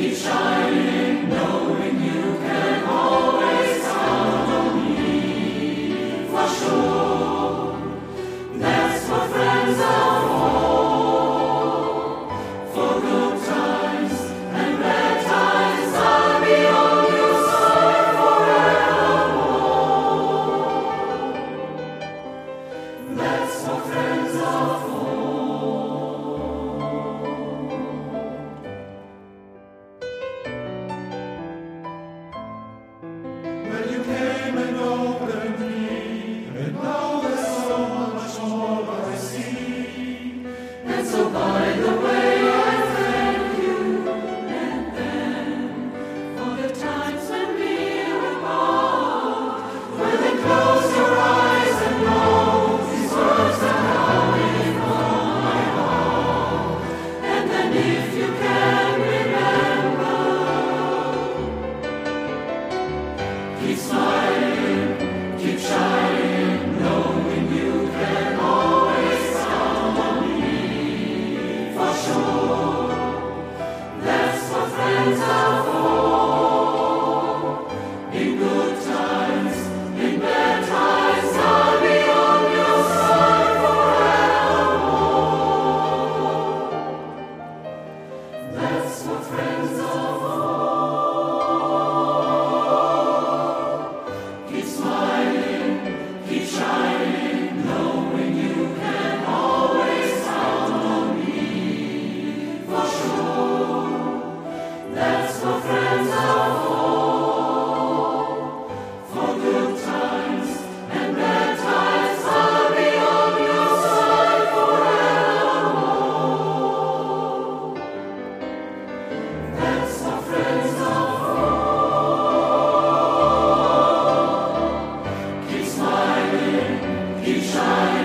He shines. shine.